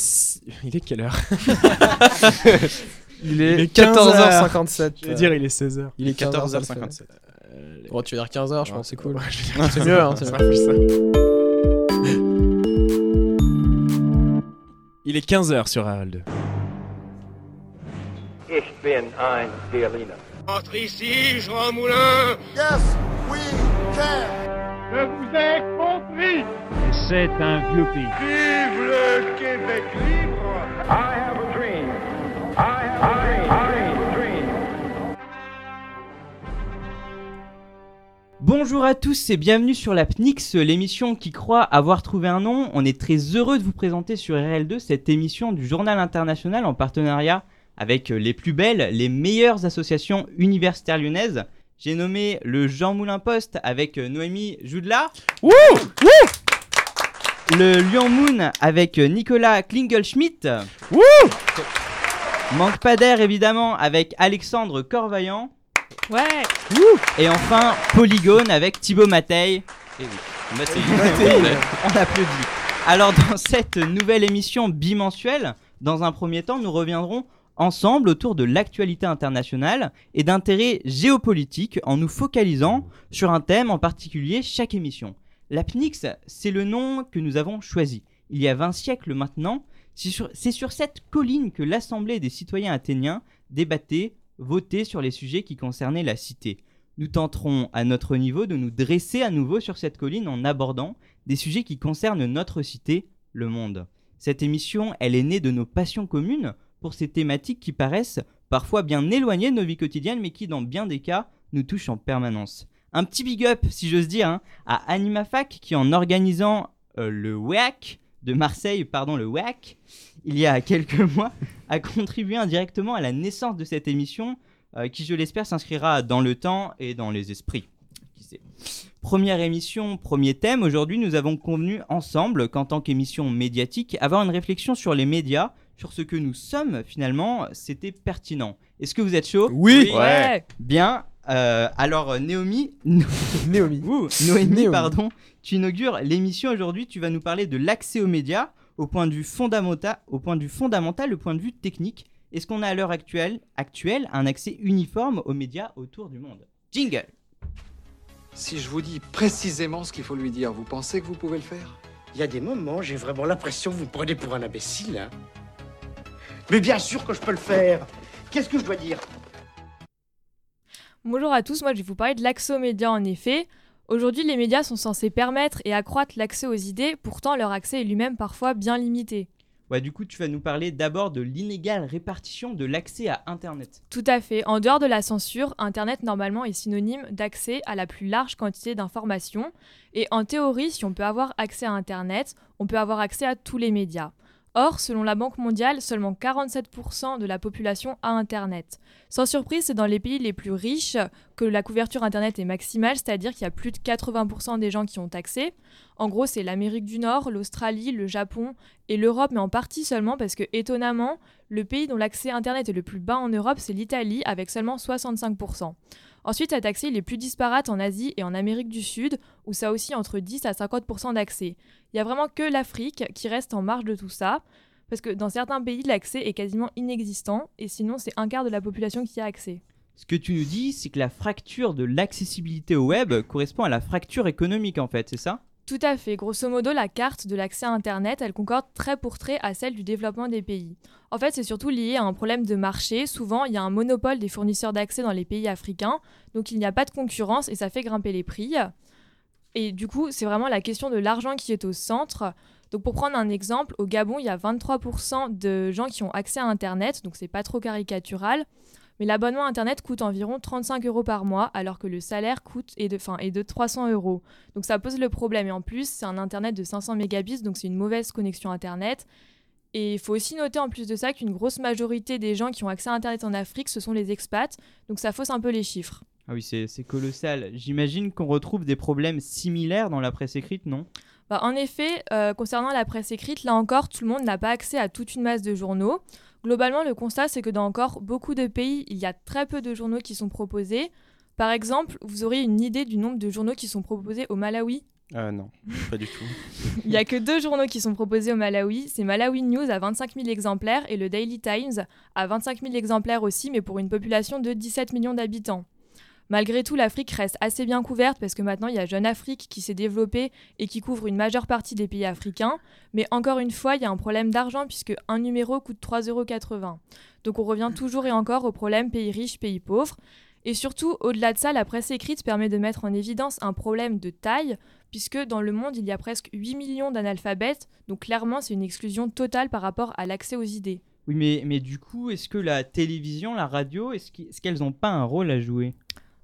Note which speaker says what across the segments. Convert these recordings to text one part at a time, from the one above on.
Speaker 1: est... Il est quelle heure
Speaker 2: Il est,
Speaker 1: Il est 15
Speaker 2: 14h57.
Speaker 1: Je veux dire, il est 16h.
Speaker 2: Il est
Speaker 3: 14h57.
Speaker 2: Bon, tu veux dire 15h, je pense, c'est cool.
Speaker 1: Ouais,
Speaker 2: C'est mieux, hein, c'est
Speaker 1: plus ça. Il est 15h sur Harold.
Speaker 4: Ich bin ein Berliner.
Speaker 5: Entre ici, Jean Moulin
Speaker 6: Yes, we can.
Speaker 5: Je vous ai compris
Speaker 7: C'est un vieux pays.
Speaker 5: Vive le Québec libre
Speaker 4: I have a dream. I have a dream. I have a dream.
Speaker 8: Bonjour à tous et bienvenue sur la PNIX, l'émission qui croit avoir trouvé un nom. On est très heureux de vous présenter sur RL2 cette émission du Journal International en partenariat avec les plus belles, les meilleures associations universitaires lyonnaises. J'ai nommé le Jean Moulin Post avec Noémie Joudela. Le Lyon Moon avec Nicolas Klingelschmidt. Manque pas d'air évidemment avec Alexandre Corvaillant.
Speaker 9: Ouais.
Speaker 8: Et enfin, Polygone avec Thibaut Matei. Et oui, Matei. On applaudit. Alors, dans cette nouvelle émission bimensuelle, dans un premier temps, nous reviendrons ensemble autour de l'actualité internationale et d'intérêts géopolitiques en nous focalisant sur un thème en particulier chaque émission. La PNIX, c'est le nom que nous avons choisi. Il y a 20 siècles maintenant, c'est sur, c'est sur cette colline que l'Assemblée des citoyens athéniens débattait, votait sur les sujets qui concernaient la cité. Nous tenterons à notre niveau de nous dresser à nouveau sur cette colline en abordant des sujets qui concernent notre cité, le monde. Cette émission, elle est née de nos passions communes pour ces thématiques qui paraissent parfois bien éloignées de nos vies quotidiennes mais qui dans bien des cas nous touchent en permanence. Un petit big up, si j'ose dire, hein, à AnimaFac qui en organisant euh, le WEAC de Marseille, pardon, le WEAC, il y a quelques mois, a contribué indirectement à la naissance de cette émission euh, qui, je l'espère, s'inscrira dans le temps et dans les esprits. Qui sait. Première émission, premier thème. Aujourd'hui, nous avons convenu ensemble qu'en tant qu'émission médiatique, avoir une réflexion sur les médias, sur ce que nous sommes finalement, c'était pertinent. Est-ce que vous êtes chaud?
Speaker 2: Oui.
Speaker 9: Ouais.
Speaker 8: Bien. Euh, alors, Naomi. Ouh, Noémie,
Speaker 2: Naomi.
Speaker 8: pardon, tu inaugures l'émission aujourd'hui. Tu vas nous parler de l'accès aux médias au point de vue fondamental, au point de vue fondamental, le point de vue technique. Est-ce qu'on a à l'heure actuelle, actuelle un accès uniforme aux médias autour du monde? Jingle.
Speaker 10: Si je vous dis précisément ce qu'il faut lui dire, vous pensez que vous pouvez le faire?
Speaker 6: Il y a des moments, j'ai vraiment l'impression que vous me prenez pour un imbécile. hein. Mais bien sûr que je peux le faire. Qu'est-ce que je dois dire?
Speaker 9: Bonjour à tous, moi je vais vous parler de l'accès aux médias en effet. Aujourd'hui, les médias sont censés permettre et accroître l'accès aux idées, pourtant leur accès est lui-même parfois bien limité.
Speaker 8: Ouais, du coup, tu vas nous parler d'abord de l'inégale répartition de l'accès à Internet.
Speaker 9: Tout à fait. En dehors de la censure, Internet normalement est synonyme d'accès à la plus large quantité d'informations. Et en théorie, si on peut avoir accès à Internet, on peut avoir accès à tous les médias. Or, selon la Banque mondiale, seulement 47% de la population a Internet. Sans surprise, c'est dans les pays les plus riches que la couverture Internet est maximale, c'est-à-dire qu'il y a plus de 80% des gens qui ont accès. En gros, c'est l'Amérique du Nord, l'Australie, le Japon et l'Europe, mais en partie seulement parce que, étonnamment, le pays dont l'accès Internet est le plus bas en Europe, c'est l'Italie, avec seulement 65%. Ensuite, cet accès il plus disparate en Asie et en Amérique du Sud, où ça aussi entre 10 à 50% d'accès. Il y a vraiment que l'Afrique qui reste en marge de tout ça, parce que dans certains pays, l'accès est quasiment inexistant, et sinon c'est un quart de la population qui a accès.
Speaker 8: Ce que tu nous dis, c'est que la fracture de l'accessibilité au web correspond à la fracture économique, en fait, c'est ça?
Speaker 9: Tout à fait. Grosso modo, la carte de l'accès à Internet, elle concorde très pour trait à celle du développement des pays. En fait, c'est surtout lié à un problème de marché. Souvent, il y a un monopole des fournisseurs d'accès dans les pays africains, donc il n'y a pas de concurrence et ça fait grimper les prix. Et du coup, c'est vraiment la question de l'argent qui est au centre. Donc pour prendre un exemple, au Gabon, il y a 23% de gens qui ont accès à Internet, donc c'est pas trop caricatural. Mais l'abonnement Internet coûte environ 35 euros par mois, alors que le salaire coûte est de, enfin, est de 300 euros. Donc ça pose le problème. Et en plus, c'est un Internet de 500 mégabits, donc c'est une mauvaise connexion Internet. Et il faut aussi noter en plus de ça qu'une grosse majorité des gens qui ont accès à Internet en Afrique, ce sont les expats. Donc ça fausse un peu les chiffres.
Speaker 8: Ah oui, c'est colossal. J'imagine qu'on retrouve des problèmes similaires dans la presse écrite, non?
Speaker 9: Bah, en effet, euh, concernant la presse écrite, là encore, tout le monde n'a pas accès à toute une masse de journaux. Globalement, le constat, c'est que dans encore beaucoup de pays, il y a très peu de journaux qui sont proposés. Par exemple, vous aurez une idée du nombre de journaux qui sont proposés au Malawi?
Speaker 1: Euh, non, pas du tout.
Speaker 9: Il n'y a que deux journaux qui sont proposés au Malawi. C'est Malawi News à 25 000 exemplaires et le Daily Times à 25 000 exemplaires aussi, mais pour une population de 17 millions d'habitants. Malgré tout, l'Afrique reste assez bien couverte parce que maintenant il y a Jeune Afrique qui s'est développée et qui couvre une majeure partie des pays africains. Mais encore une fois, il y a un problème d'argent puisque un numéro coûte 3,80 euros. Donc on revient toujours et encore au problème pays riches, pays pauvres. Et surtout, au-delà de ça, la presse écrite permet de mettre en évidence un problème de taille, puisque dans le monde, il y a presque 8 millions d'analphabètes, donc clairement, c'est une exclusion totale par rapport à l'accès aux idées.
Speaker 8: Oui, mais, mais du coup, est-ce que la télévision, la radio, est-ce qu'elles n'ont pas un rôle à jouer?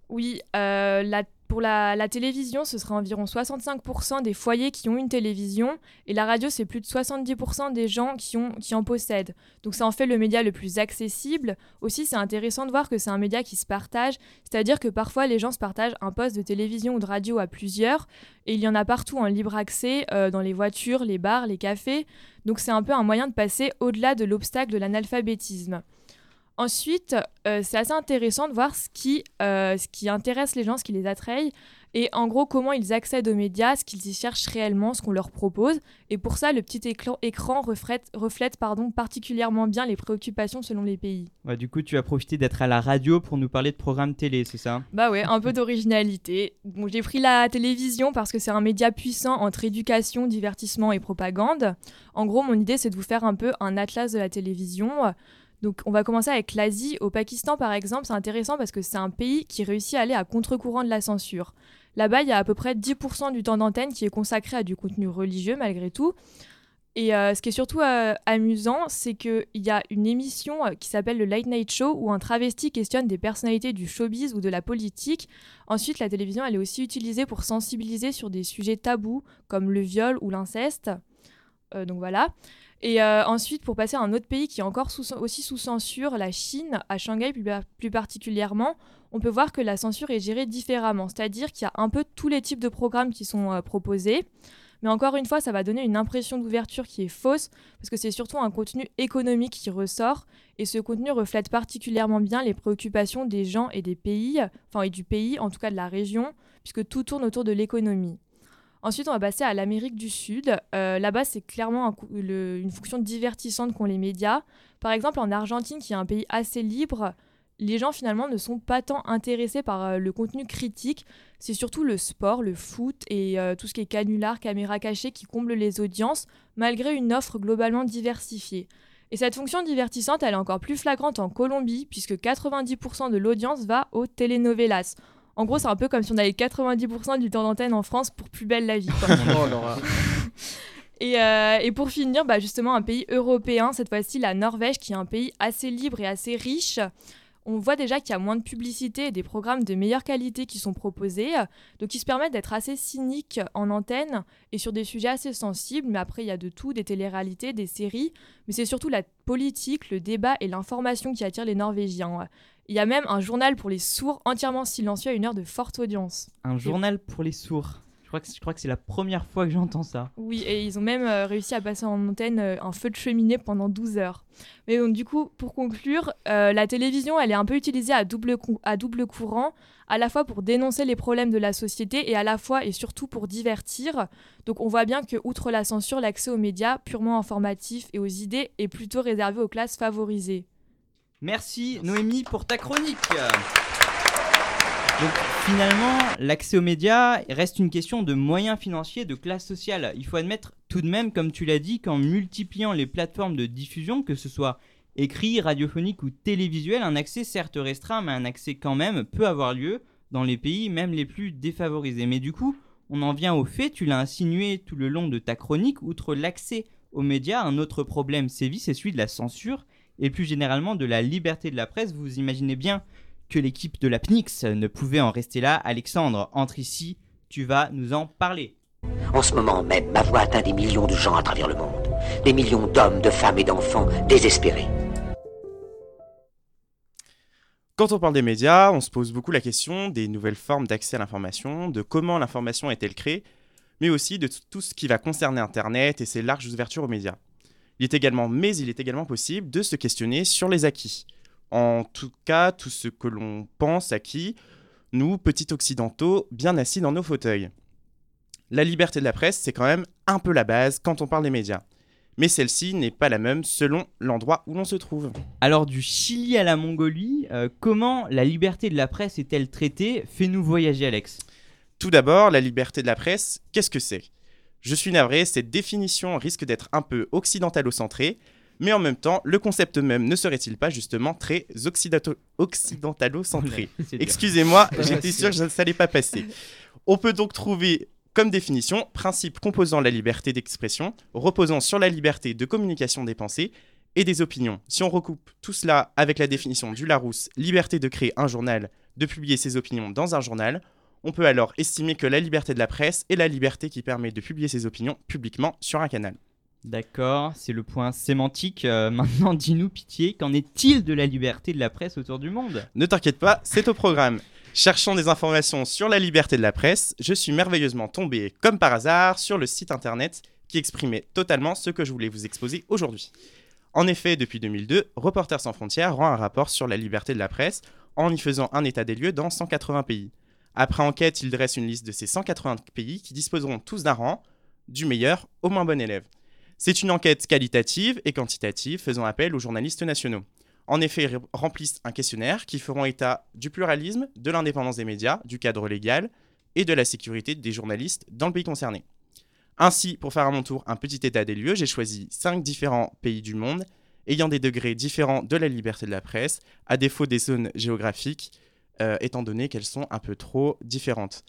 Speaker 9: Oui, euh, pour la, télévision, ce sera environ 65% des foyers qui ont une télévision, et la radio, c'est plus de 70% des gens qui en possèdent. Donc ça en fait le média le plus accessible. Aussi, c'est intéressant de voir que c'est un média qui se partage, c'est-à-dire que parfois les gens se partagent un poste de télévision ou de radio à plusieurs, et il y en a partout en libre accès, euh, dans les voitures, les bars, les cafés. Donc c'est un peu un moyen de passer au-delà de l'obstacle de l'analphabétisme. Ensuite, euh, c'est assez intéressant de voir ce qui, euh, ce qui intéresse les gens, ce qui les attraille, et en gros comment ils accèdent aux médias, ce qu'ils y cherchent réellement, ce qu'on leur propose. Et pour ça, le petit écran, reflète, reflète pardon, particulièrement bien les préoccupations selon les pays.
Speaker 8: du coup, tu as profité d'être à la radio pour nous parler de programmes télé, c'est ça?
Speaker 9: Bah ouais, un peu d'originalité. Bon, j'ai pris la télévision parce que c'est un média puissant entre éducation, divertissement et propagande. En gros, mon idée, c'est de vous faire un peu un atlas de la télévision. Donc on va commencer avec l'Asie. Au Pakistan par exemple, c'est intéressant parce que c'est un pays qui réussit à aller à contre-courant de la censure. Là-bas, il y a à peu près 10% du temps d'antenne qui est consacré à du contenu religieux malgré tout. Et euh, ce qui est surtout euh, amusant, c'est qu'il y a une émission euh, qui s'appelle le Late Night Show où un travesti questionne des personnalités du showbiz ou de la politique. Ensuite, la télévision, elle est aussi utilisée pour sensibiliser sur des sujets tabous comme le viol ou l'inceste. donc voilà. Et euh, ensuite, pour passer à un autre pays qui est encore aussi sous censure, la Chine, à Shanghai plus, particulièrement, on peut voir que la censure est gérée différemment. C'est-à-dire qu'il y a un peu tous les types de programmes qui sont euh, proposés. Mais encore une fois, ça va donner une impression d'ouverture qui est fausse, parce que c'est surtout un contenu économique qui ressort, et ce contenu reflète particulièrement bien les préoccupations des gens et des pays, enfin et du pays, en tout cas de la région, puisque tout tourne autour de l'économie. Ensuite, on va passer à l'Amérique du Sud. Euh, là-bas, c'est clairement une fonction divertissante qu'ont les médias. Par exemple, en Argentine, qui est un pays assez libre, les gens finalement ne sont pas tant intéressés par euh, le contenu critique. C'est surtout le sport, le foot et euh, tout ce qui est canular, caméra cachée qui comble les audiences, malgré une offre globalement diversifiée. Et cette fonction divertissante, elle est encore plus flagrante en Colombie, puisque 90% de l'audience va aux telenovelas. En gros, c'est un peu comme si on avait 90% du temps d'antenne en France pour Plus belle la vie. Oh, et, euh, et, pour finir, bah justement, un pays européen, cette fois-ci la Norvège, qui est un pays assez libre et assez riche. On voit déjà qu'il y a moins de publicité et des programmes de meilleure qualité qui sont proposés, donc qui se permettent d'être assez cyniques en antenne et sur des sujets assez sensibles. Mais après, il y a de tout, des téléréalités, des séries, mais c'est surtout la politique, le débat et l'information qui attirent les Norvégiens. Il y a même un journal pour les sourds entièrement silencieux à une heure de forte audience.
Speaker 8: Un journal pour les sourds je crois, que, je crois que c'est la première fois que j'entends ça.
Speaker 9: Oui, et ils ont même euh, réussi à passer en antenne euh, un feu de cheminée pendant 12 heures. Mais donc, du coup, pour conclure, euh, la télévision, elle est un peu utilisée à double, à double courant, à la fois pour dénoncer les problèmes de la société et à la fois et surtout pour divertir. Donc, on voit bien que, outre la censure, l'accès aux médias purement informatifs et aux idées est plutôt réservé aux classes favorisées.
Speaker 8: Merci Noémie pour ta chronique. Donc finalement, l'accès aux médias reste une question de moyens financiers, de classe sociale. Il faut admettre tout de même, comme tu l'as dit, qu'en multipliant les plateformes de diffusion, que ce soit écrit, radiophonique ou télévisuel, un accès certes restreint, mais un accès quand même peut avoir lieu dans les pays même les plus défavorisés. Mais du coup, on en vient au fait, tu l'as insinué tout le long de ta chronique, outre l'accès aux médias, un autre problème sévit, c'est celui de la censure et plus généralement de la liberté de la presse. Vous imaginez bien que l'équipe de la PNIX ne pouvait en rester là. Alexandre, entre ici, tu vas nous en parler.
Speaker 3: En ce moment même, ma voix atteint des millions de gens à travers le monde. Des millions d'hommes, de femmes et d'enfants désespérés.
Speaker 1: Quand on parle des médias, on se pose beaucoup la question des nouvelles formes d'accès à l'information, de comment l'information est-elle créée, mais aussi de tout ce qui va concerner Internet et ses larges ouvertures aux médias. Il est également, mais il est également possible de se questionner sur les acquis. En tout cas, tout ce que l'on pense acquis, nous, petits occidentaux, bien assis dans nos fauteuils. La liberté de la presse, c'est quand même un peu la base quand on parle des médias. Mais celle-ci n'est pas la même selon l'endroit où l'on se trouve.
Speaker 8: Alors du Chili à la Mongolie, euh, comment la liberté de la presse est-elle traitée? Fais-nous voyager Alex.
Speaker 1: Tout d'abord, la liberté de la presse, qu'est-ce que c'est? Je suis navré, cette définition risque d'être un peu occidentalo-centrée, mais en même temps, le concept même ne serait-il pas justement très occidentalo-centré. Excusez-moi, j'étais sûr que ça n'allait pas passer. On peut donc trouver comme définition principe composant la liberté d'expression, reposant sur la liberté de communication des pensées et des opinions. Si on recoupe tout cela avec la définition du Larousse, liberté de créer un journal, de publier ses opinions dans un journal, on peut alors estimer que la liberté de la presse est la liberté qui permet de publier ses opinions publiquement sur un canal.
Speaker 8: D'accord, c'est le point sémantique. Euh, maintenant, dis-nous pitié, qu'en est-il de la liberté de la presse autour du monde?
Speaker 1: Ne t'inquiète pas, c'est au programme. Cherchant des informations sur la liberté de la presse, je suis merveilleusement tombé, comme par hasard, sur le site internet qui exprimait totalement ce que je voulais vous exposer aujourd'hui. En effet, depuis 2002, Reporters sans frontières rend un rapport sur la liberté de la presse en y faisant un état des lieux dans 180 pays. Après enquête, il dresse une liste de ces 180 pays qui disposeront tous d'un rang, du meilleur au moins bon élève. C'est une enquête qualitative et quantitative faisant appel aux journalistes nationaux. En effet, ils remplissent un questionnaire qui feront état du pluralisme, de l'indépendance des médias, du cadre légal et de la sécurité des journalistes dans le pays concerné. Ainsi, pour faire à mon tour un petit état des lieux, j'ai choisi 5 différents pays du monde ayant des degrés différents de la liberté de la presse, à défaut des zones géographiques, euh, étant donné qu'elles sont un peu trop différentes.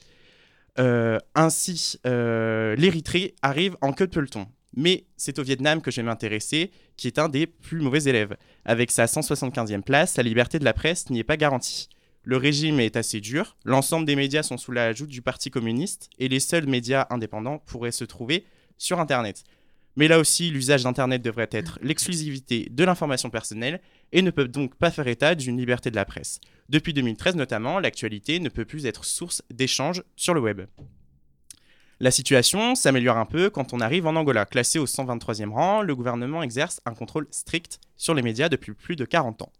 Speaker 1: Euh, ainsi, euh, l'Érythrée arrive en queue de peloton. Mais c'est au Vietnam que je vais m'intéresser, qui est un des plus mauvais élèves. Avec sa 175e place, la liberté de la presse n'y est pas garantie. Le régime est assez dur, l'ensemble des médias sont sous la joute du Parti communiste, et les seuls médias indépendants pourraient se trouver sur Internet. Mais là aussi, l'usage d'Internet devrait être l'exclusivité de l'information personnelle et ne peut donc pas faire état d'une liberté de la presse. Depuis 2013 notamment, l'actualité ne peut plus être source d'échanges sur le web. La situation s'améliore un peu quand on arrive en Angola. Classé au 123e rang, le gouvernement exerce un contrôle strict sur les médias depuis plus de 40 ans.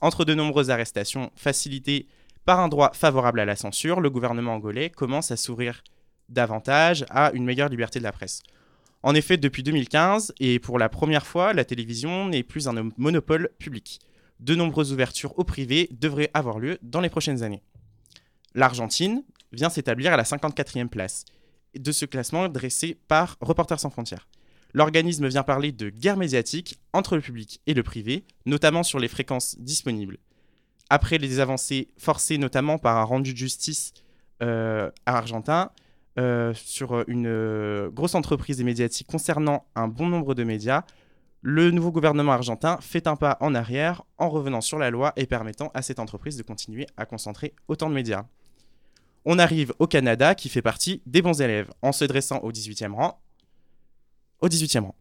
Speaker 1: Entre de nombreuses arrestations facilitées par un droit favorable à la censure, le gouvernement angolais commence à s'ouvrir davantage à une meilleure liberté de la presse. En effet, depuis 2015, et pour la première fois, la télévision n'est plus un monopole public. De nombreuses ouvertures au privé devraient avoir lieu dans les prochaines années. L'Argentine vient s'établir à la 54e place de ce classement dressé par Reporters sans frontières. L'organisme vient parler de guerre médiatique entre le public et le privé, notamment sur les fréquences disponibles. Après les avancées forcées notamment par un rendu de justice euh, argentin euh, sur une euh, grosse entreprise des médiatiques concernant un bon nombre de médias, le nouveau gouvernement argentin fait un pas en arrière en revenant sur la loi et permettant à cette entreprise de continuer à concentrer autant de médias. On arrive au Canada qui fait partie des bons élèves en se dressant au 18e rang. Au 18e rang.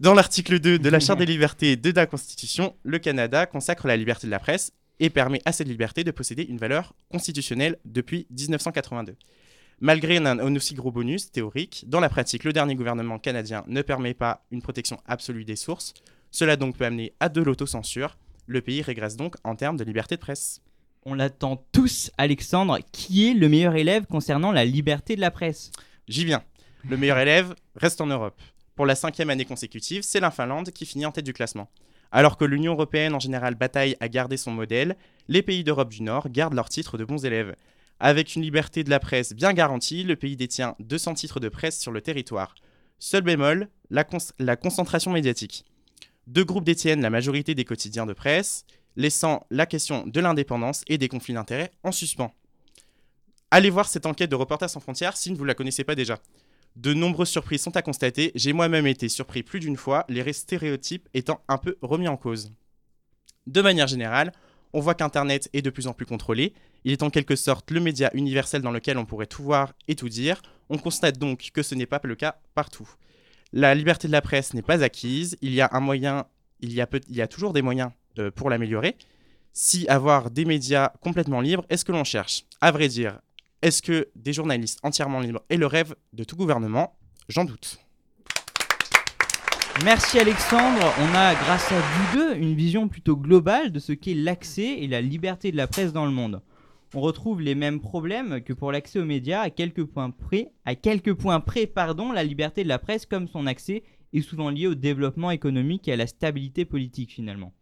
Speaker 1: Dans l'article 2 de la Charte des libertés de la Constitution, le Canada consacre la liberté de la presse et permet à cette liberté de posséder une valeur constitutionnelle depuis 1982. Malgré un, aussi gros bonus théorique, dans la pratique, le dernier gouvernement canadien ne permet pas une protection absolue des sources. Cela donc peut amener à de l'autocensure. Le pays régresse donc en termes de liberté de presse.
Speaker 8: On l'attend tous, Alexandre. Qui est le meilleur élève concernant la liberté de la presse?
Speaker 1: J'y viens. Le meilleur élève reste en Europe. Pour la cinquième année consécutive, c'est la Finlande qui finit en tête du classement. Alors que l'Union européenne en général bataille à garder son modèle, les pays d'Europe du Nord gardent leur titre de bons élèves. Avec une liberté de la presse bien garantie, le pays détient 200 titres de presse sur le territoire. Seul bémol, la, la concentration médiatique. Deux groupes détiennent la majorité des quotidiens de presse, laissant la question de l'indépendance et des conflits d'intérêts en suspens. Allez voir cette enquête de Reporters sans frontières si vous ne la connaissez pas déjà. De nombreuses surprises sont à constater, j'ai moi-même été surpris plus d'une fois, les stéréotypes étant un peu remis en cause. De manière générale, on voit qu'Internet est de plus en plus contrôlé, il est en quelque sorte le média universel dans lequel on pourrait tout voir et tout dire, on constate donc que ce n'est pas le cas partout. La liberté de la presse n'est pas acquise, il y a un moyen, il y a, peut- il y a toujours des moyens euh, pour l'améliorer. Si avoir des médias complètement libres est ce que l'on cherche, à vrai dire, est-ce que des journalistes entièrement libres est le rêve de tout gouvernement? J'en doute.
Speaker 8: Merci Alexandre. On a, grâce à vous deux, une vision plutôt globale de ce qu'est l'accès et la liberté de la presse dans le monde. on retrouve les mêmes problèmes que pour l'accès aux médias à quelques points près, à quelques points près, pardon, la liberté de la presse comme son accès est souvent lié au développement économique et à la stabilité politique finalement.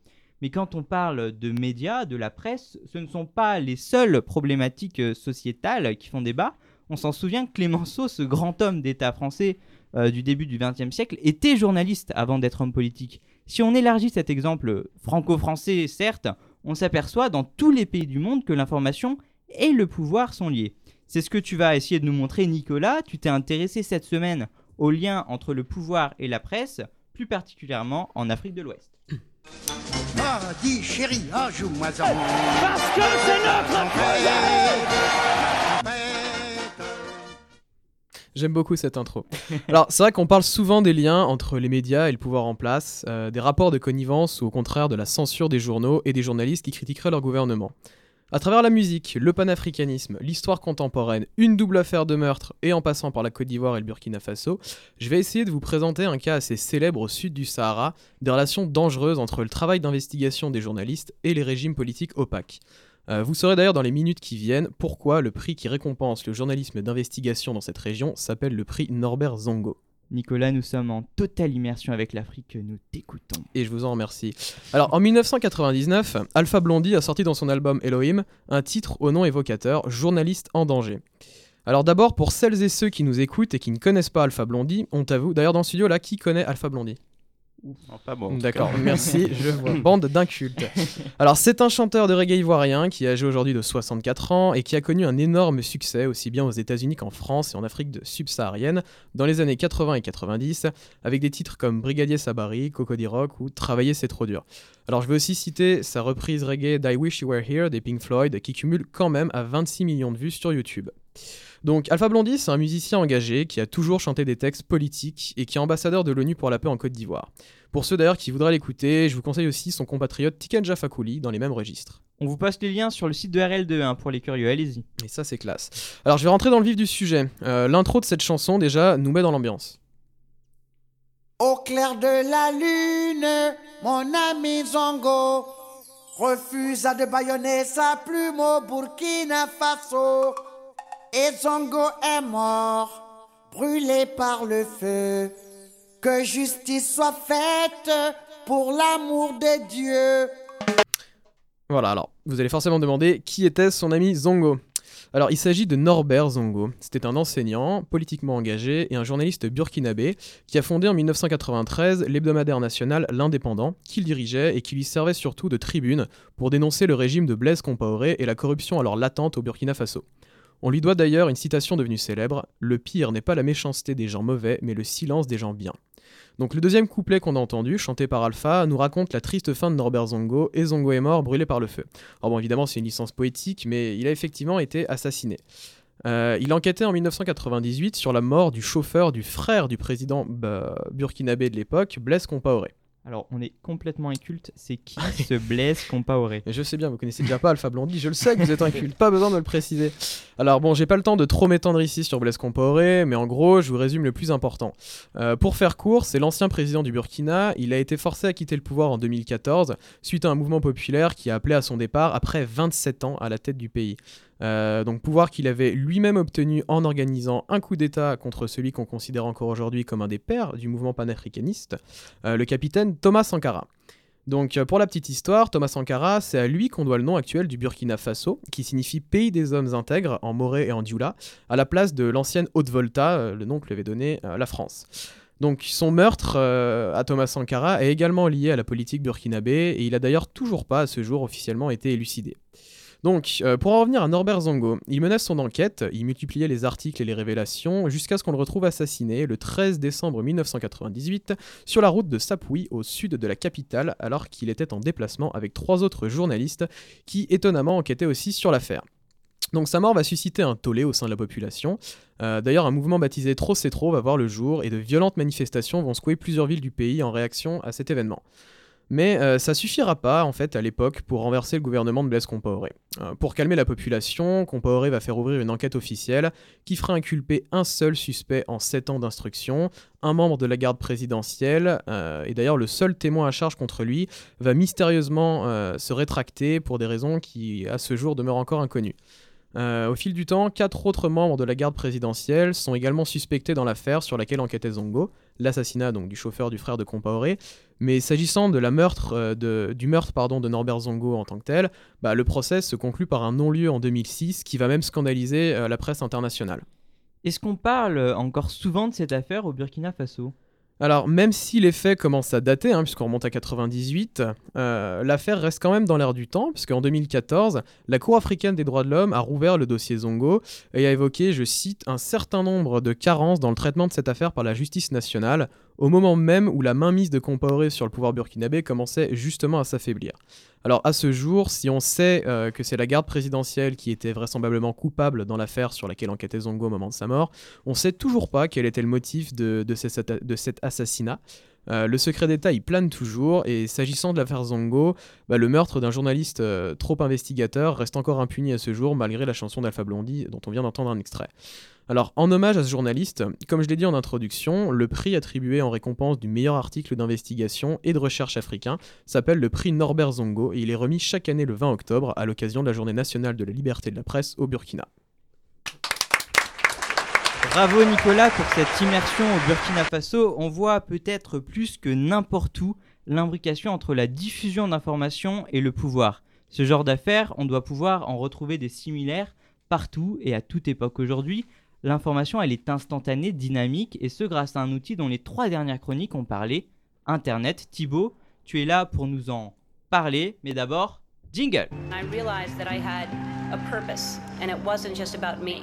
Speaker 8: Mais quand on parle de médias, de la presse, ce ne sont pas les seules problématiques euh, sociétales qui font débat. On s'en souvient que Clémenceau, ce grand homme d'État français euh, du début du XXe siècle, était journaliste avant d'être homme politique. Si on élargit cet exemple franco-français, certes, on s'aperçoit dans tous les pays du monde que l'information et le pouvoir sont liés. C'est ce que tu vas essayer de nous montrer, Nicolas. Tu t'es intéressé cette semaine au lien entre le pouvoir et la presse, plus particulièrement en Afrique de l'Ouest.
Speaker 11: Ah, dis chérie, ah, joue-moi en.
Speaker 5: Parce que c'est notre
Speaker 2: J'aime beaucoup cette intro. Alors, c'est vrai qu'on parle souvent des liens entre les médias et le pouvoir en place, euh, des rapports de connivence ou au contraire de la censure des journaux et des journalistes qui critiqueraient leur gouvernement. À travers la musique, le panafricanisme, l'histoire contemporaine, une double affaire de meurtre et en passant par la Côte d'Ivoire et le Burkina Faso, je vais essayer de vous présenter un cas assez célèbre au sud du Sahara, des relations dangereuses entre le travail d'investigation des journalistes et les régimes politiques opaques. Euh, vous saurez d'ailleurs dans les minutes qui viennent pourquoi le prix qui récompense le journalisme d'investigation dans cette région s'appelle le prix Norbert Zongo.
Speaker 8: Nicolas, nous sommes en totale immersion avec l'Afrique, nous t'écoutons.
Speaker 2: Et je vous en remercie. Alors, en 1999, Alpha Blondie a sorti dans son album Elohim un titre au nom évocateur Journaliste en danger. Alors d'abord, pour celles et ceux qui nous écoutent et qui ne connaissent pas Alpha Blondie, on t'avoue, d'ailleurs dans le studio là, qui connaît Alpha Blondie?
Speaker 1: Non, pas bon.
Speaker 2: D'accord, merci, je vois. Bande d'incultes. Alors, c'est un chanteur de reggae ivoirien qui est âgé aujourd'hui de 64 ans et qui a connu un énorme succès aussi bien aux États-Unis qu'en France et en Afrique subsaharienne dans les années 80 et 90 avec des titres comme Brigadier Sabari, Cocody Rock ou Travailler c'est trop dur. Alors, je vais aussi citer sa reprise reggae d'I Wish You Were Here des Pink Floyd qui cumule quand même à 26 millions de vues sur YouTube. Donc Alpha Blondie, c'est un musicien engagé qui a toujours chanté des textes politiques et qui est ambassadeur de l'ONU pour la paix en Côte d'Ivoire. Pour ceux d'ailleurs qui voudraient l'écouter, je vous conseille aussi son compatriote Tiken Fakouli dans les mêmes registres.
Speaker 8: On vous passe les liens sur le site de RL2 hein, pour les curieux, allez-y.
Speaker 2: Et ça c'est classe. Alors je vais rentrer dans le vif du sujet. Euh, l'intro de cette chanson déjà nous met dans l'ambiance.
Speaker 11: Au clair de la lune, mon ami Zongo refusa de baïonner sa plume au Burkina Faso. Et Zongo est mort, brûlé par le feu. Que justice soit faite pour l'amour de Dieu.
Speaker 2: Voilà, alors, vous allez forcément demander qui était son ami Zongo? Alors, il s'agit de Norbert Zongo. C'était un enseignant, politiquement engagé et un journaliste burkinabé qui a fondé en 1993 l'hebdomadaire national L'Indépendant, qu'il dirigeait et qui lui servait surtout de tribune pour dénoncer le régime de Blaise Compaoré et la corruption alors latente au Burkina Faso. On lui doit d'ailleurs une citation devenue célèbre Le pire n'est pas la méchanceté des gens mauvais, mais le silence des gens bien. Donc le deuxième couplet qu'on a entendu, chanté par Alpha, nous raconte la triste fin de Norbert Zongo, et Zongo est mort brûlé par le feu. Alors bon, évidemment, c'est une licence poétique, mais il a effectivement été assassiné. Euh, il enquêtait en 1998 sur la mort du chauffeur du frère du président bah, burkinabé de l'époque, Blaise Compaoré.
Speaker 8: Alors, on est complètement inculte. C'est qui ce Blaise Compaoré?
Speaker 2: Je sais bien, vous connaissez déjà pas Alpha Blondie. Je le sais que vous êtes inculte. Pas besoin de me le préciser. Alors, bon, j'ai pas le temps de trop m'étendre ici sur Blaise Compaoré, mais en gros, je vous résume le plus important. Euh, pour faire court, c'est l'ancien président du Burkina. Il a été forcé à quitter le pouvoir en 2014 suite à un mouvement populaire qui a appelé à son départ après 27 ans à la tête du pays. Euh, donc pouvoir qu'il avait lui-même obtenu en organisant un coup d'État contre celui qu'on considère encore aujourd'hui comme un des pères du mouvement panafricaniste, euh, le capitaine Thomas Sankara. Donc euh, pour la petite histoire, Thomas Sankara, c'est à lui qu'on doit le nom actuel du Burkina Faso, qui signifie pays des hommes intègres en moré et en dioula, à la place de l'ancienne Haute-Volta, le nom que lui avait donné la France. Donc son meurtre à Thomas Sankara est également lié à la politique burkinabé et il a d'ailleurs toujours pas à ce jour officiellement été élucidé. Donc, euh, pour en revenir à Norbert Zongo, il menace son enquête, il multipliait les articles et les révélations jusqu'à ce qu'on le retrouve assassiné le 13 décembre 1998 sur la route de Sapui au sud de la capitale alors qu'il était en déplacement avec trois autres journalistes qui étonnamment enquêtaient aussi sur l'affaire. Donc sa mort va susciter un tollé au sein de la population. Euh, d'ailleurs, un mouvement baptisé Trop c'est trop va voir le jour et de violentes manifestations vont secouer plusieurs villes du pays en réaction à cet événement. Mais euh, ça suffira pas, en fait, à l'époque, pour renverser le gouvernement de Blaise Compaoré. Euh, pour calmer la population, Compaoré va faire ouvrir une enquête officielle qui fera inculper un seul suspect en 7 ans d'instruction, un membre de la garde présidentielle, euh, et d'ailleurs le seul témoin à charge contre lui va mystérieusement euh, se rétracter pour des raisons qui, à ce jour, demeurent encore inconnues. Au fil du temps, quatre autres membres de la garde présidentielle sont également suspectés dans l'affaire sur laquelle enquêtait Zongo, l'assassinat donc du chauffeur du frère de Compaoré. Mais s'agissant de la meurtre, euh, de- du meurtre pardon, de Norbert Zongo en tant que tel, bah, le procès se conclut par un non-lieu en 2006 qui va même scandaliser euh, la presse internationale.
Speaker 8: Est-ce qu'on parle encore souvent de cette affaire au Burkina Faso?
Speaker 2: Alors, même si les faits commencent à dater, hein, puisqu'on remonte à 98, euh, l'affaire reste quand même dans l'air du temps, puisqu'en 2014, la Cour africaine des droits de l'homme a rouvert le dossier Zongo et a évoqué, je cite, un certain nombre de carences dans le traitement de cette affaire par la justice nationale, au moment même où la mainmise de Compaoré sur le pouvoir burkinabé commençait justement à s'affaiblir. Alors à ce jour, si on sait euh, que c'est la garde présidentielle qui était vraisemblablement coupable dans l'affaire sur laquelle enquêtait Zongo au moment de sa mort, on sait toujours pas quel était le motif de cet assassinat. Euh, le secret d'État y plane toujours, et s'agissant de l'affaire Zongo, bah, le meurtre d'un journaliste euh, trop investigateur reste encore impuni à ce jour, malgré la chanson d'Alpha Blondie dont on vient d'entendre un extrait. Alors, en hommage à ce journaliste, comme je l'ai dit en introduction, le prix attribué en récompense du meilleur article d'investigation et de recherche africain s'appelle le prix Norbert Zongo, et il est remis chaque année le 20 octobre à l'occasion de la journée nationale de la liberté de la presse au Burkina.
Speaker 8: Bravo Nicolas pour cette immersion au Burkina Faso. On voit peut-être plus que n'importe où l'imbrication entre la diffusion d'informations et le pouvoir. Ce genre d'affaires, on doit pouvoir en retrouver des similaires partout et à toute époque aujourd'hui. L'information, elle est instantanée, dynamique, et ce grâce à un outil dont les trois dernières chroniques ont parlé, Internet. Thibaut, tu es là pour nous en parler, mais d'abord, jingle.
Speaker 12: I realized that I had a purpose and it wasn't just about me.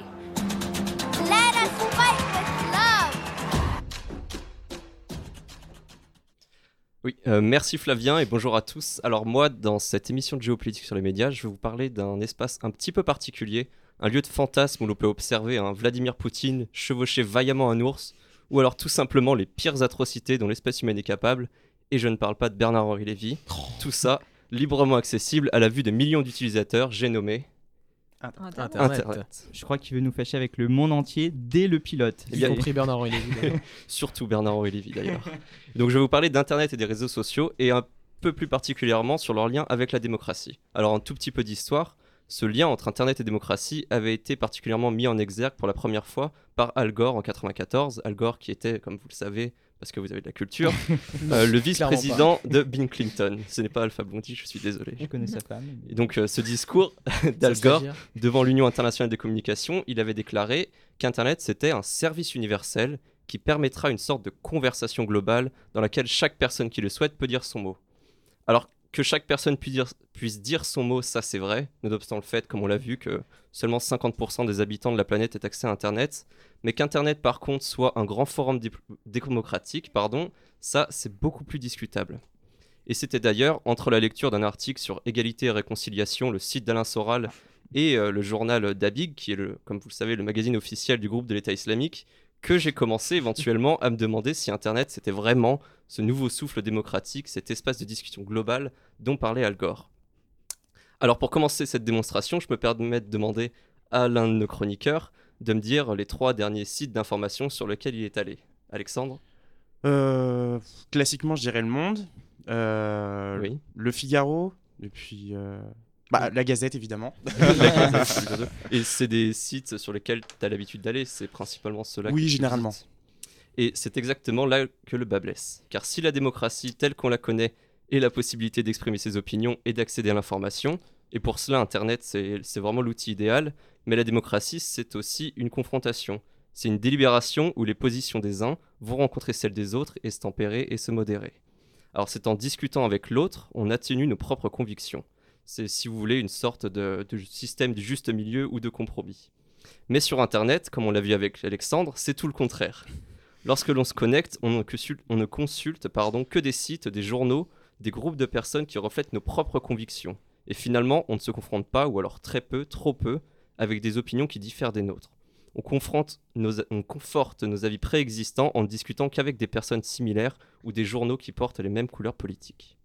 Speaker 13: Let us fight with love.
Speaker 14: Oui, euh, merci Flavien et bonjour à tous. Alors moi, dans cette émission de géopolitique sur les médias, je vais vous parler d'un espace un petit peu particulier, un lieu de fantasme où l'on peut observer un Vladimir Poutine chevaucher vaillamment un ours, ou alors tout simplement les pires atrocités dont l'espèce humaine est capable, et je ne parle pas de Bernard-Henri Lévy. Tout ça librement accessible à la vue de millions d'utilisateurs, j'ai nommé...
Speaker 8: Internet. Je crois qu'il veut nous fâcher avec le monde entier dès le pilote.
Speaker 14: Eh bien,
Speaker 2: Bernard-Henri Lévy.
Speaker 14: Surtout Bernard-Henri Lévy d'ailleurs. Donc je vais vous parler d'Internet et des réseaux sociaux et un peu plus particulièrement sur leur lien avec la démocratie. Alors un tout petit peu d'histoire. Ce lien entre Internet et démocratie avait été particulièrement mis en exergue pour la première fois par Al Gore en 94. Al Gore qui était, comme vous le savez, parce que vous avez de la culture, euh, le vice-président de Bill Clinton. Ce n'est pas Alpha Blondie, je suis désolé.
Speaker 8: Je connais sa femme.
Speaker 14: Et donc euh, ce discours d'Al Gore devant l'Union internationale des communications, il avait déclaré qu'Internet c'était un service universel qui permettra une sorte de conversation globale dans laquelle chaque personne qui le souhaite peut dire son mot. Alors que chaque personne puisse dire, son mot, ça c'est vrai, nonobstant le fait, comme on l'a vu, que seulement 50% des habitants de la planète aient accès à Internet, mais qu'Internet par contre soit un grand forum démocratique, pardon, ça c'est beaucoup plus discutable. Et c'était d'ailleurs entre la lecture d'un article sur égalité et réconciliation, le site d'Alain Soral, et euh, le journal d'Abig, qui est, le, comme vous le savez, le magazine officiel du groupe de l'État islamique, que j'ai commencé éventuellement à me demander si Internet c'était vraiment ce nouveau souffle démocratique, cet espace de discussion globale dont parlait Al Gore. Alors pour commencer cette démonstration, je me permets de demander à l'un de nos chroniqueurs de me dire les trois derniers sites d'information sur lesquels il est allé. Alexandre?
Speaker 1: Euh, classiquement, je dirais Le Monde, euh,
Speaker 14: Oui.
Speaker 1: Le Figaro, et puis euh, bah, la Gazette évidemment.
Speaker 14: La Gazette. Et c'est des sites sur lesquels tu as l'habitude d'aller, c'est principalement ceux-là
Speaker 1: Oui,
Speaker 14: que
Speaker 1: généralement.
Speaker 14: visites. Et c'est exactement là que le bas blesse. Car si la démocratie telle qu'on la connaît est la possibilité d'exprimer ses opinions et d'accéder à l'information, et pour cela Internet c'est c'est vraiment l'outil idéal, mais la démocratie c'est aussi une confrontation. C'est une délibération où les positions des uns vont rencontrer celles des autres et se tempérer et se modérer. Alors c'est en discutant avec l'autre, on atténue nos propres convictions. C'est, si vous voulez, une sorte de, système du juste milieu ou de compromis. Mais sur Internet, comme on l'a vu avec Alexandre, c'est tout le contraire. Lorsque l'on se connecte, on ne consulte, que des sites, des journaux, des groupes de personnes qui reflètent nos propres convictions. Et finalement, on ne se confronte pas, ou alors très peu, trop peu, avec des opinions qui diffèrent des nôtres. On conforte nos avis préexistants en ne discutant qu'avec des personnes similaires ou des journaux qui portent les mêmes couleurs politiques.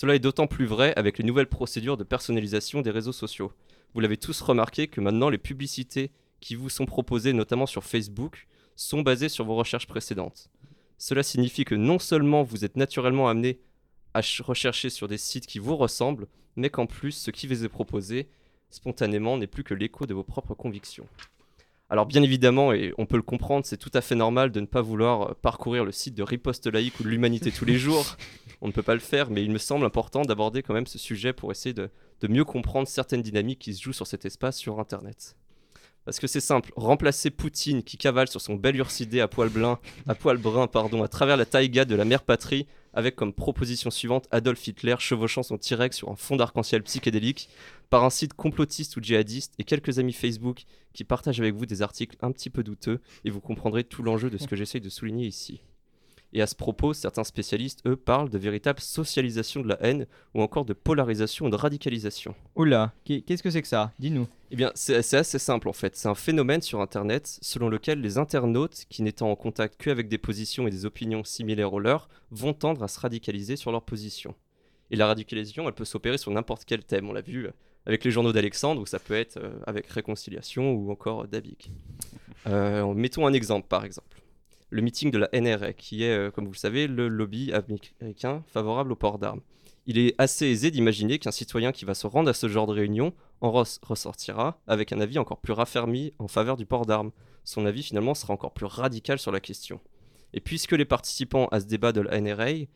Speaker 14: Cela est d'autant plus vrai avec les nouvelles procédures de personnalisation des réseaux sociaux. Vous l'avez tous remarqué que maintenant les publicités qui vous sont proposées, notamment sur Facebook, sont basées sur vos recherches précédentes. Cela signifie que non seulement vous êtes naturellement amené à ch- rechercher sur des sites qui vous ressemblent, mais qu'en plus ce qui vous est proposé spontanément n'est plus que l'écho de vos propres convictions. Alors bien évidemment, et on peut le comprendre, c'est tout à fait normal de ne pas vouloir euh, parcourir le site de Riposte Laïque ou de l'Humanité tous les jours. On ne peut pas le faire, mais il me semble important d'aborder quand même ce sujet pour essayer de, de mieux comprendre certaines dynamiques qui se jouent sur cet espace sur Internet. Parce que c'est simple, remplacer Poutine qui cavale sur son bel ursidé à poil, blin, à poil brun pardon, à travers la taïga de la mère patrie, avec comme proposition suivante Adolf Hitler chevauchant son T-Rex sur un fond d'arc-en-ciel psychédélique, par un site complotiste ou djihadiste et quelques amis Facebook qui partagent avec vous des articles un petit peu douteux, et vous comprendrez tout l'enjeu de ce que j'essaye de souligner ici. Et à ce propos, certains spécialistes, eux, parlent de véritable socialisation de la haine ou encore de polarisation ou de radicalisation.
Speaker 8: Oula, qu'est- qu'est-ce que c'est que ça? Dis-nous.
Speaker 14: Eh bien, c'est assez simple en fait. C'est un phénomène sur Internet selon lequel les internautes, qui n'étant en contact qu'avec des positions et des opinions similaires aux leurs, vont tendre à se radicaliser sur leurs positions. Et la radicalisation, elle peut s'opérer sur n'importe quel thème. On l'a vu euh, avec les journaux d'Alexandre, ou ça peut être euh, avec Réconciliation ou encore euh, Dabic. Euh, mettons un exemple, par exemple. Le meeting de la NRA, qui est, euh, comme vous le savez, le lobby américain favorable au port d'armes. Il est assez aisé d'imaginer qu'un citoyen qui va se rendre à ce genre de réunion en res- ressortira avec un avis encore plus raffermi en faveur du port d'armes. Son avis finalement sera encore plus radical sur la question. Et puisque les participants à ce débat de la NRA,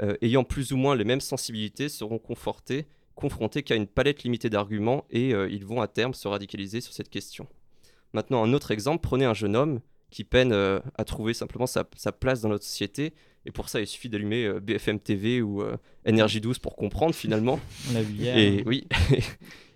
Speaker 14: euh, ayant plus ou moins les mêmes sensibilités, seront confortés, confrontés qu'à une palette limitée d'arguments et euh, ils vont à terme se radicaliser sur cette question. Maintenant, un autre exemple, prenez un jeune homme qui peine euh, à trouver simplement sa, sa place dans notre société. Et pour ça, il suffit d'allumer euh, BFM TV ou euh, NRJ12 pour comprendre finalement.
Speaker 8: On l'a vu hier.
Speaker 14: Et oui.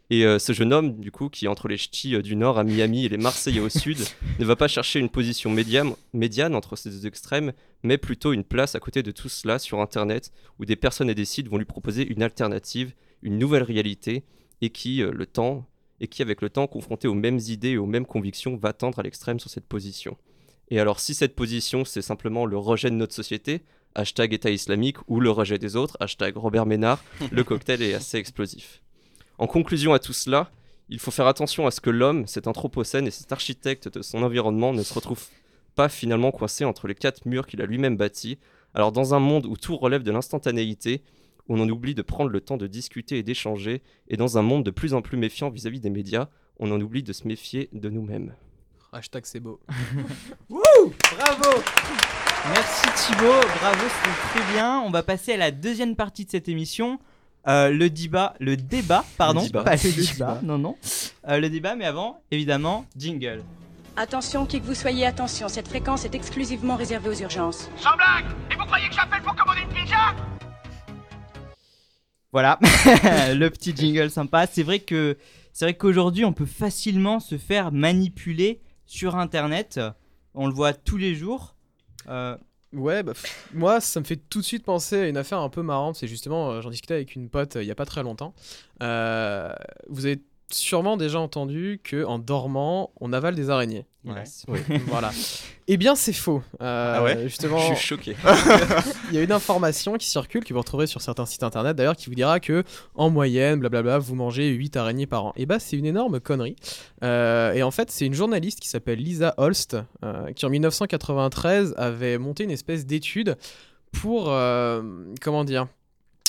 Speaker 14: Et euh, ce jeune homme, du coup, qui est entre les ch'tis euh, du nord à Miami et les Marseillais au sud, ne va pas chercher une position médiane, médiane entre ces deux extrêmes, mais plutôt une place à côté de tout cela sur Internet, où des personnes et des sites vont lui proposer une alternative, une nouvelle réalité, et qui, euh, le temps, et qui, avec le temps, confronté aux mêmes idées et aux mêmes convictions, va tendre à l'extrême sur cette position. Et alors, si cette position, c'est simplement le rejet de notre société, hashtag État islamique, ou le rejet des autres, hashtag Robert Ménard, le cocktail est assez explosif. En conclusion à tout cela, il faut faire attention à ce que l'homme, cet anthropocène et cet architecte de son environnement ne se retrouve pas finalement coincé entre les quatre murs qu'il a lui-même bâtis. Alors dans un monde où tout relève de l'instantanéité, on en oublie de prendre le temps de discuter et d'échanger, et dans un monde de plus en plus méfiant vis-à-vis des médias, on en oublie de se méfier de nous-mêmes.
Speaker 2: Hashtag c'est beau.
Speaker 8: Wouh Bravo Merci Thibaut, bravo, c'était très bien. On va passer à la deuxième partie de cette émission. Euh, le débat, le débat, pardon,
Speaker 14: débat.
Speaker 8: pas le débat. non non, Euh, le débat, mais avant, évidemment, jingle.
Speaker 12: Attention, qui que vous soyez, attention, cette fréquence est exclusivement réservée aux urgences.
Speaker 5: Sans blague Et vous croyez que j'appelle pour commander une pizza?
Speaker 8: Voilà, le petit jingle sympa. C'est vrai que c'est vrai qu'aujourd'hui, on peut facilement se faire manipuler sur Internet. On le voit tous les jours. Euh,
Speaker 2: Ouais, bah, moi, ça me fait tout de suite penser à une affaire un peu marrante. C'est justement, euh, j'en discutais avec une pote euh, il y a pas très longtemps. Vous avez sûrement déjà entendu que en dormant, on avale des araignées.
Speaker 1: Ouais.
Speaker 14: Oui.
Speaker 2: voilà. Eh bien, c'est faux. Euh,
Speaker 1: Ah ouais
Speaker 2: Justement,
Speaker 14: Je suis choqué.
Speaker 2: il y a une information qui circule, que vous retrouverez sur certains sites internet d'ailleurs, qui vous dira que en moyenne, blablabla, vous mangez 8 araignées par an. Et bah, c'est une énorme connerie. Euh, et en fait, c'est une journaliste qui s'appelle Lisa Holst, euh, qui en 1993 avait monté une espèce d'étude pour, comment dire,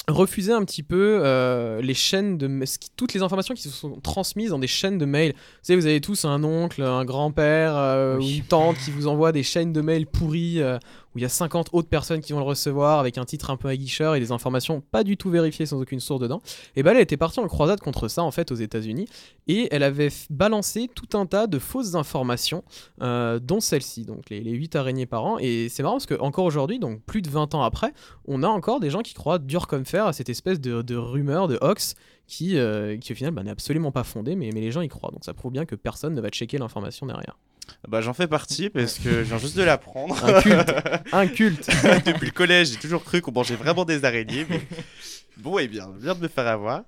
Speaker 2: refuser un petit peu euh, les chaînes de toutes les informations qui se sont transmises dans des chaînes de mails. Vous savez, vous avez tous un oncle, un grand-père euh, ou une tante qui vous envoie des chaînes de mails pourries euh, il y a 50 autres personnes qui vont le recevoir avec un titre un peu aguicheur et des informations pas du tout vérifiées sans aucune source dedans. Et bah elle était partie en croisade contre ça en fait aux États-Unis et elle avait balancé tout un tas de fausses informations euh, dont celle-ci, donc les, les 8 araignées par an. Et c'est marrant parce que encore aujourd'hui, donc plus de 20 ans après, on a encore des gens qui croient dur comme fer à cette espèce de, de rumeur, de hoax qui, euh, qui au final bah, n'est absolument pas fondée, mais, mais les gens y croient. Donc ça prouve bien que personne ne va checker l'information derrière.
Speaker 1: Bah, j'en fais partie parce que je viens juste de l'apprendre.
Speaker 2: Un culte. Un culte.
Speaker 1: Depuis le collège, j'ai toujours cru qu'on mangeait vraiment des araignées. Mais... Bon, et bien, bien de me faire avoir.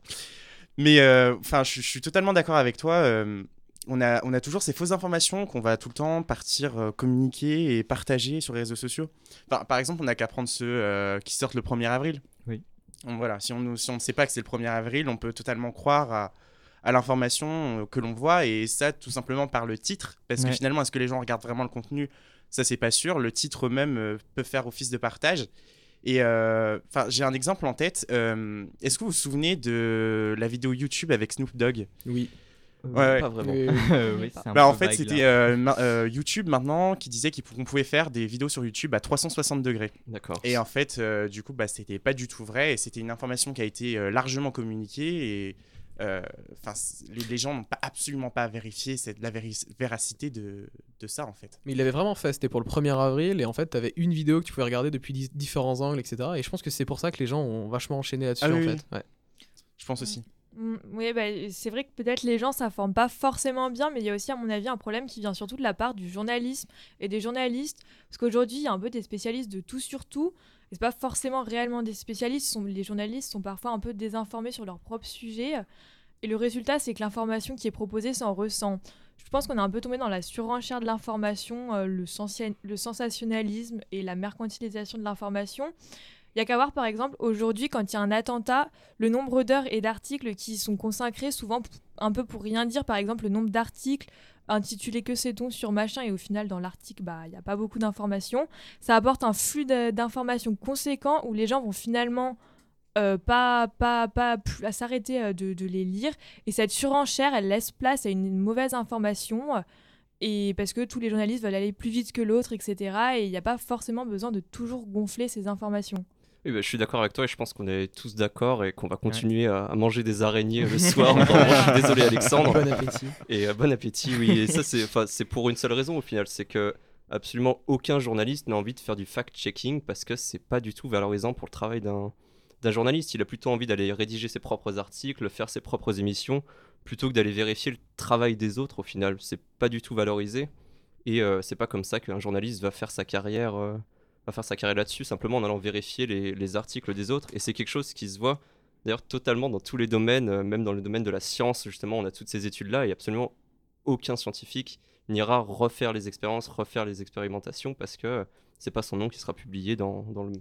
Speaker 1: Mais euh, enfin, je, je suis totalement d'accord avec toi. euh, on, a, on a toujours ces fausses informations qu'on va tout le temps partir euh, communiquer et partager sur les réseaux sociaux. Par exemple, on n'a qu'à prendre ceux qui sortent le 1er avril.
Speaker 8: Oui.
Speaker 1: Donc voilà, si on ne si on ne sait pas que c'est le 1er avril, on peut totalement croire à, à l'information euh, que l'on voit, et ça tout simplement par le titre, parce que finalement, est-ce que les gens regardent vraiment le contenu? Ça, c'est pas sûr. Le titre même euh, peut faire office de partage. Et euh, enfin, j'ai un exemple en tête. Euh, Est-ce que vous vous souvenez de la vidéo YouTube avec Snoop Dogg?
Speaker 2: Oui.
Speaker 1: Ouais, ouais.
Speaker 14: Pas vraiment.
Speaker 2: Oui,
Speaker 1: Bah,
Speaker 8: peu
Speaker 1: en fait, c'était euh, ma- euh, YouTube maintenant qui disait qu'on pouvait faire des vidéos sur YouTube à 360 degrés.
Speaker 14: D'accord.
Speaker 1: Et en fait, euh, du coup, bah, c'était pas du tout vrai et c'était une information qui a été euh, largement communiquée et enfin, c- les, les gens n'ont pas, absolument pas vérifié cette, la véri- véracité de, de ça en fait.
Speaker 2: Mais il l'avait vraiment fait, c'était pour le 1er avril, et en fait, t'avais une vidéo que tu pouvais regarder depuis di- différents angles, etc. Et je pense que c'est pour ça que les gens ont vachement enchaîné là-dessus,
Speaker 1: Ah
Speaker 2: en
Speaker 1: oui,
Speaker 2: fait.
Speaker 1: oui.
Speaker 2: Ouais.
Speaker 1: Je pense aussi.
Speaker 9: Mm, Oui, bah, c'est vrai que peut-être les gens s'informent pas forcément bien, mais il y a aussi, à mon avis, un problème qui vient surtout de la part du journalisme et des journalistes. Parce qu'aujourd'hui, il y a un peu des spécialistes de tout sur tout. C'est pas forcément réellement des spécialistes. sont- les journalistes sont parfois un peu désinformés sur leur propre sujet. Et le résultat, c'est que l'information qui est proposée s'en ressent. Je pense qu'on est un peu tombé dans la surenchère de l'information, euh, le, le sensationnalisme et la mercantilisation de l'information. Il y a qu'à voir, par exemple, aujourd'hui, quand il y a un attentat, le nombre d'heures et d'articles qui sont consacrés, souvent un peu pour rien dire, par exemple, le nombre d'articles intitulés Que sait-on sur machin, et au final, dans l'article, bah, il n'y a pas beaucoup d'informations. Ça apporte un flux d'informations conséquent où les gens vont finalement euh, pas, pas, pas à s'arrêter euh, de, de les lire. Et cette surenchère, elle laisse place à une mauvaise information. euh, Et parce que tous les journalistes veulent aller plus vite que l'autre, etc. Et il n'y a pas forcément besoin de toujours gonfler ces informations.
Speaker 14: Oui, bah, je suis d'accord avec toi et je pense qu'on est tous d'accord et qu'on va continuer à, à manger des araignées le soir. je suis désolé, Alexandre.
Speaker 2: Bon appétit.
Speaker 14: Et euh, bon appétit, oui. Et ça, c'est pour une seule raison au final c'est que absolument aucun journaliste n'a envie de faire du fact-checking parce que c'est pas du tout valorisant pour le travail d'un d'un journaliste. Il a plutôt envie d'aller rédiger ses propres articles, faire ses propres émissions, plutôt que d'aller vérifier le travail des autres au final. C'est pas du tout valorisé. Et euh, c'est pas comme ça qu'un journaliste va faire sa carrière, euh, faire sa carrière là-dessus, simplement en allant vérifier les, les articles des autres. Et c'est quelque chose qui se voit d'ailleurs totalement dans tous les domaines, euh, même dans le domaine de la science, justement, on a toutes ces études-là et absolument aucun scientifique n'ira refaire les expériences, refaire les expérimentations parce que c'est pas son nom qui sera publié dans le,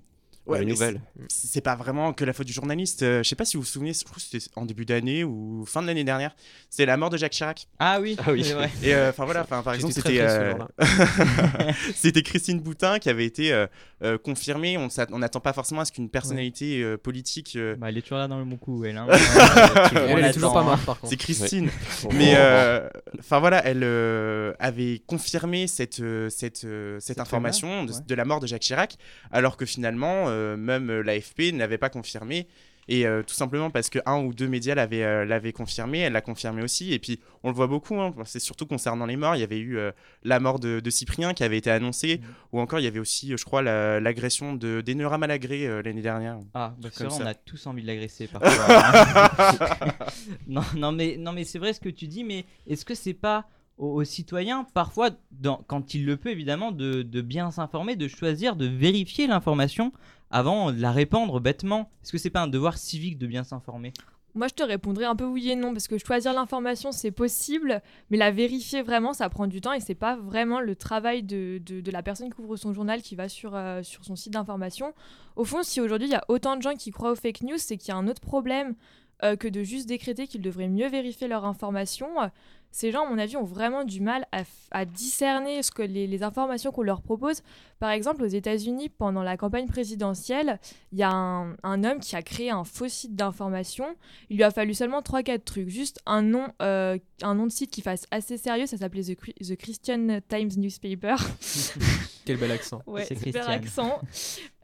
Speaker 14: les nouvelles.
Speaker 1: c'est- pas vraiment que la faute du journaliste. Euh, je sais pas si vous vous souvenez, je crois que c'était en début d'année ou fin de l'année dernière. C'est la mort de Jacques Chirac.
Speaker 8: Ah oui,
Speaker 14: Ah oui.
Speaker 8: c'est vrai.
Speaker 1: Et euh, enfin voilà, enfin par exemple c'était euh, c'était Christine Boutin qui avait été euh, euh, confirmée. On n'attend pas forcément à ce qu'une personnalité euh, politique. euh,
Speaker 8: Bah, elle est toujours là dans le bon coup, elle. Hein.
Speaker 2: Elle est toujours pas morte, par contre.
Speaker 1: C'est Christine.
Speaker 14: Ouais.
Speaker 1: Mais euh, enfin voilà, elle euh, avait confirmé cette cette cette
Speaker 8: Cette
Speaker 1: information de,
Speaker 8: rumeur, ouais.
Speaker 1: de la mort de Jacques Chirac, alors que finalement euh, même euh, l'AFP ne l'avait pas confirmé. Et euh, tout simplement parce que un ou deux médias l'avaient euh, l'avaient confirmé, elle l'a confirmé aussi. Et puis on le voit beaucoup, hein, c'est surtout concernant les morts. Il y avait eu euh, la mort de, de Cyprien qui avait été annoncée,
Speaker 8: Mhm.
Speaker 1: ou encore il y avait aussi, euh, je crois, la- l'agression de d'Enora Malagré euh, l'année dernière.
Speaker 8: Ah, bah, c'est vrai, on a tous envie de l'agresser parfois. hein. non, non, mais, non, mais c'est vrai ce que tu dis, mais est-ce que c'est pas aux, aux citoyens, parfois, dans, quand il le peut évidemment, de, de bien s'informer, de choisir, de vérifier l'information avant de la répandre bêtement. Est-ce que c'est pas un devoir civique de bien s'informer?
Speaker 9: Moi, je te répondrais un peu oui et non, parce que choisir l'information, c'est possible, mais la vérifier vraiment, ça prend du temps et c'est pas vraiment le travail de, la personne qui ouvre son journal qui va sur, euh, sur son site d'information. Au fond, si aujourd'hui il y a autant de gens qui croient aux fake news, c'est qu'il y a un autre problème euh, que de juste décréter qu'ils devraient mieux vérifier leur information. Ces gens, à mon avis, ont vraiment du mal à, discerner ce que les, les informations qu'on leur propose. Par exemple, aux États-Unis, pendant la campagne présidentielle, il y a un, un homme qui a créé un faux site d'information. Il lui a fallu seulement 3-4 trucs. Juste un nom, euh, un nom de site qui fasse assez sérieux. Ça s'appelait The, The Christian Times Newspaper.
Speaker 2: Quel bel accent.
Speaker 9: Ouais,
Speaker 8: C'est
Speaker 9: super accent.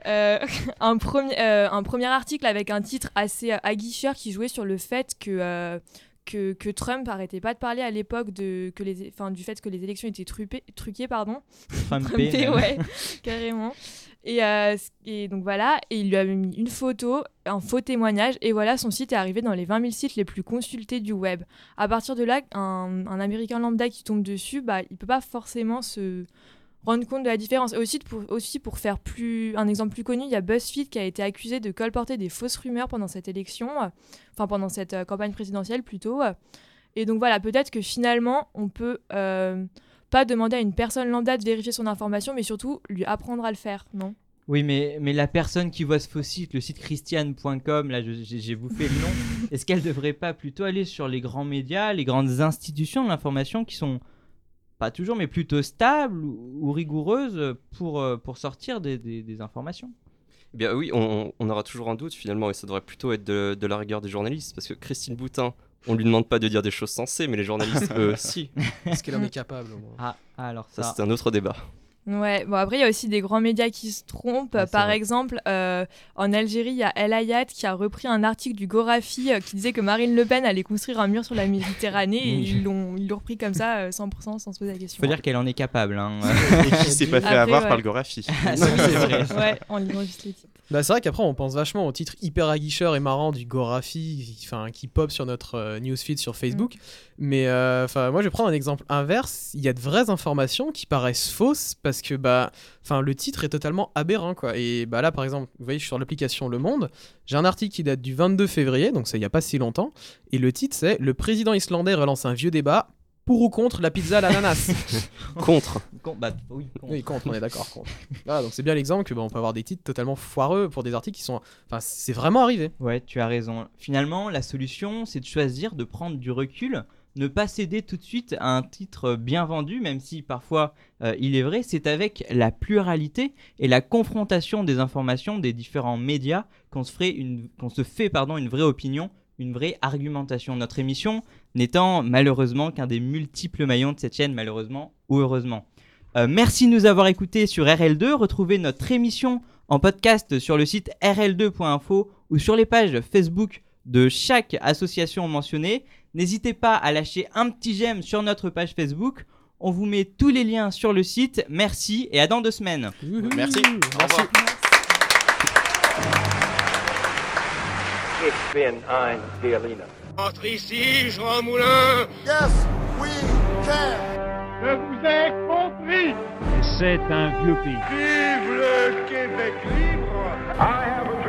Speaker 9: Euh, un, premier, euh, un premier article avec un titre assez aguicheur qui jouait sur le fait que, euh, que, que Trump arrêtait pas de parler à l'époque de, que les, enfin, du fait que les élections étaient truquées, truquées pardon.
Speaker 8: Trumpé,
Speaker 9: Trumpées,
Speaker 8: même.
Speaker 9: ouais, carrément. Et, et donc voilà, et il lui avait mis une photo, un faux témoignage, et voilà, son site est arrivé dans les 20 000 sites les plus consultés du web. À partir de là, un, un Américain lambda qui tombe dessus, bah, il peut pas forcément se rendre compte de la différence. Et aussi pour, aussi pour faire plus, un exemple plus connu, il y a BuzzFeed qui a été accusé de colporter des fausses rumeurs pendant cette élection, euh, enfin pendant cette euh, campagne présidentielle plutôt. euh. Et donc voilà, peut-être que finalement, on peut euh, pas demander à une personne lambda de vérifier son information, mais surtout lui apprendre à le faire, non?
Speaker 8: Oui, mais, mais la personne qui voit ce faux site, le site christiane.com, là, j'ai bouffé le nom, est-ce qu'elle devrait pas plutôt aller sur les grands médias, les grandes institutions de l'information qui sont pas toujours, mais plutôt stables ou, ou rigoureuses pour, euh, pour sortir des, des- des informations
Speaker 14: Eh Bien oui, on, on aura toujours un doute finalement, et ça devrait plutôt être de, de la rigueur des journalistes, parce que Christine Boutin, on lui demande pas de dire des choses sensées, mais les journalistes, eux, si.
Speaker 2: Est-ce qu'elle en est capable au moins?
Speaker 8: Ah, alors
Speaker 14: Ça,
Speaker 8: ça.
Speaker 14: c'est un autre débat.
Speaker 9: Ouais, bon après il y a aussi des grands médias qui se trompent.
Speaker 8: Ouais,
Speaker 9: Par
Speaker 8: vrai.
Speaker 9: exemple, euh, en Algérie, il y a El Hayat qui a repris un article du Gorafi euh, qui disait que Marine Le Pen allait construire un mur sur la Méditerranée et ils l'ont ils l'ont repris comme ça euh, 100% sans se poser la question.
Speaker 8: Faut dire qu'elle en est capable. Hein.
Speaker 1: Et qui s'est pas fait
Speaker 9: Après,
Speaker 1: avoir
Speaker 9: ouais.
Speaker 1: par le Gorafi.
Speaker 8: Ah, c'est vrai.
Speaker 9: Ouais, en lisant juste les titres.
Speaker 2: Bah, c'est vrai qu'après on pense vachement au titre hyper aguicheur et marrant du Gorafi enfin qui pop sur notre euh, newsfeed sur Facebook. Mais euh, moi je vais prendre un exemple inverse. Il y a de vraies informations qui paraissent fausses parce que bah enfin le titre est totalement aberrant quoi. Et bah là par exemple vous voyez je suis sur l'application Le Monde. J'ai un article qui date du 22 février donc ça il y a pas si longtemps. Et le titre c'est le président islandais relance un vieux débat pour ou contre la pizza à l'ananas?
Speaker 14: Contre.
Speaker 8: Con- bah, oui, con.
Speaker 2: Oui, contre, on est d'accord. contre. Voilà, donc c'est bien l'exemple que bah, on peut avoir des titres totalement foireux pour des articles qui sont. Enfin, c'est vraiment arrivé.
Speaker 8: Ouais, tu as raison. Finalement, la solution, c'est de choisir de prendre du recul, ne pas céder tout de suite à un titre bien vendu, même si parfois euh, il est vrai. C'est avec la pluralité et la confrontation des informations des différents médias qu'on se, ferait une, qu'on se fait pardon, une vraie opinion, une vraie argumentation. Notre émission n'étant malheureusement qu'un des multiples maillons de cette chaîne, malheureusement ou heureusement. Euh, merci de nous avoir écoutés sur RL2. Retrouvez notre émission en podcast sur le site rl2.info ou sur les pages Facebook de chaque association mentionnée. N'hésitez pas à lâcher un petit j'aime sur notre page Facebook. On vous met tous les liens sur le site. Merci et à dans deux semaines.
Speaker 1: Merci.
Speaker 2: Merci.
Speaker 4: Ich bin ein Berliner.
Speaker 5: Entre ici, Jean Moulin.
Speaker 11: Yes, we can.
Speaker 4: Je vous ai compris.
Speaker 7: C'est un vieux pays.
Speaker 4: Vive le Québec libre. I have a